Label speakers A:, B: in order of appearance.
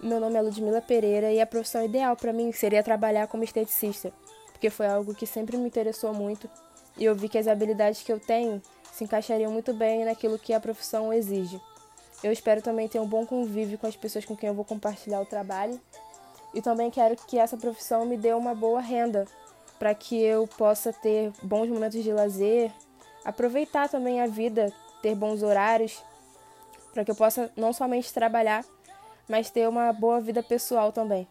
A: Meu nome é Ludmila Pereira e a profissão ideal para mim seria trabalhar como esteticista, porque foi algo que sempre me interessou muito e eu vi que as habilidades que eu tenho se encaixariam muito bem naquilo que a profissão exige. Eu espero também ter um bom convívio com as pessoas com quem eu vou compartilhar o trabalho e também quero que essa profissão me dê uma boa renda para que eu possa ter bons momentos de lazer, aproveitar também a vida, ter bons horários, para que eu possa não somente trabalhar, mas ter uma boa vida pessoal também.